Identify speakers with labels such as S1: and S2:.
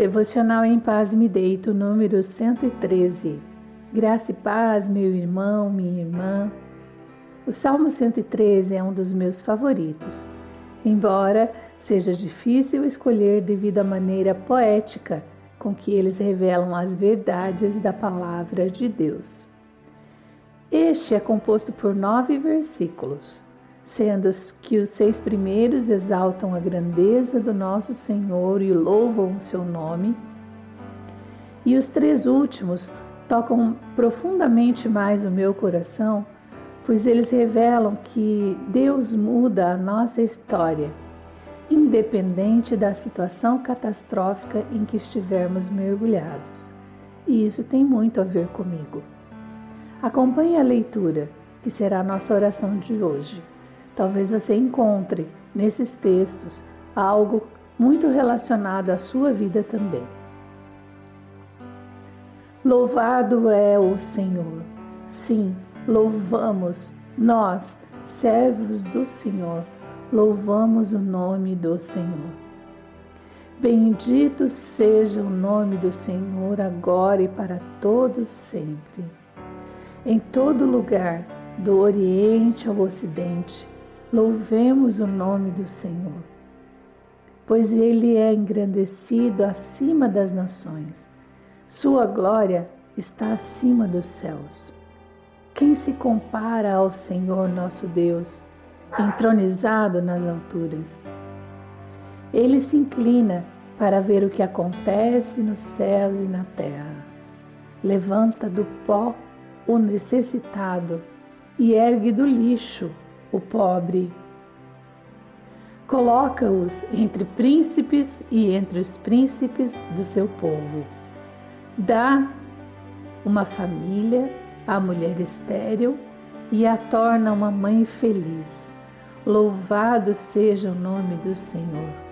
S1: Devocional em Paz Me Deito, número 113. Graça e paz, meu irmão, minha irmã. O Salmo 113 é um dos meus favoritos, embora seja difícil escolher devido à maneira poética com que eles revelam as verdades da palavra de Deus. Este é composto por nove versículos, sendo que os seis primeiros exaltam a grandeza do nosso Senhor e louvam o seu nome, e os três últimos tocam profundamente mais o meu coração, pois eles revelam que Deus muda a nossa história, independente da situação catastrófica em que estivermos mergulhados. E isso tem muito a ver comigo. Acompanhe a leitura, que será a nossa oração de hoje. Talvez você encontre nesses textos algo muito relacionado à sua vida também. Louvado é o Senhor. Sim, louvamos, nós, servos do Senhor, louvamos o nome do Senhor. Bendito seja o nome do Senhor agora e para todos sempre. Em todo lugar, do Oriente ao Ocidente, Louvemos o nome do Senhor, pois Ele é engrandecido acima das nações, Sua glória está acima dos céus. Quem se compara ao Senhor nosso Deus, entronizado nas alturas? Ele se inclina para ver o que acontece nos céus e na terra. Levanta do pó o necessitado e ergue do lixo o pobre. Coloca-os entre príncipes e entre os príncipes do seu povo. Dá uma família à mulher estéril e a torna uma mãe feliz. Louvado seja o nome do Senhor.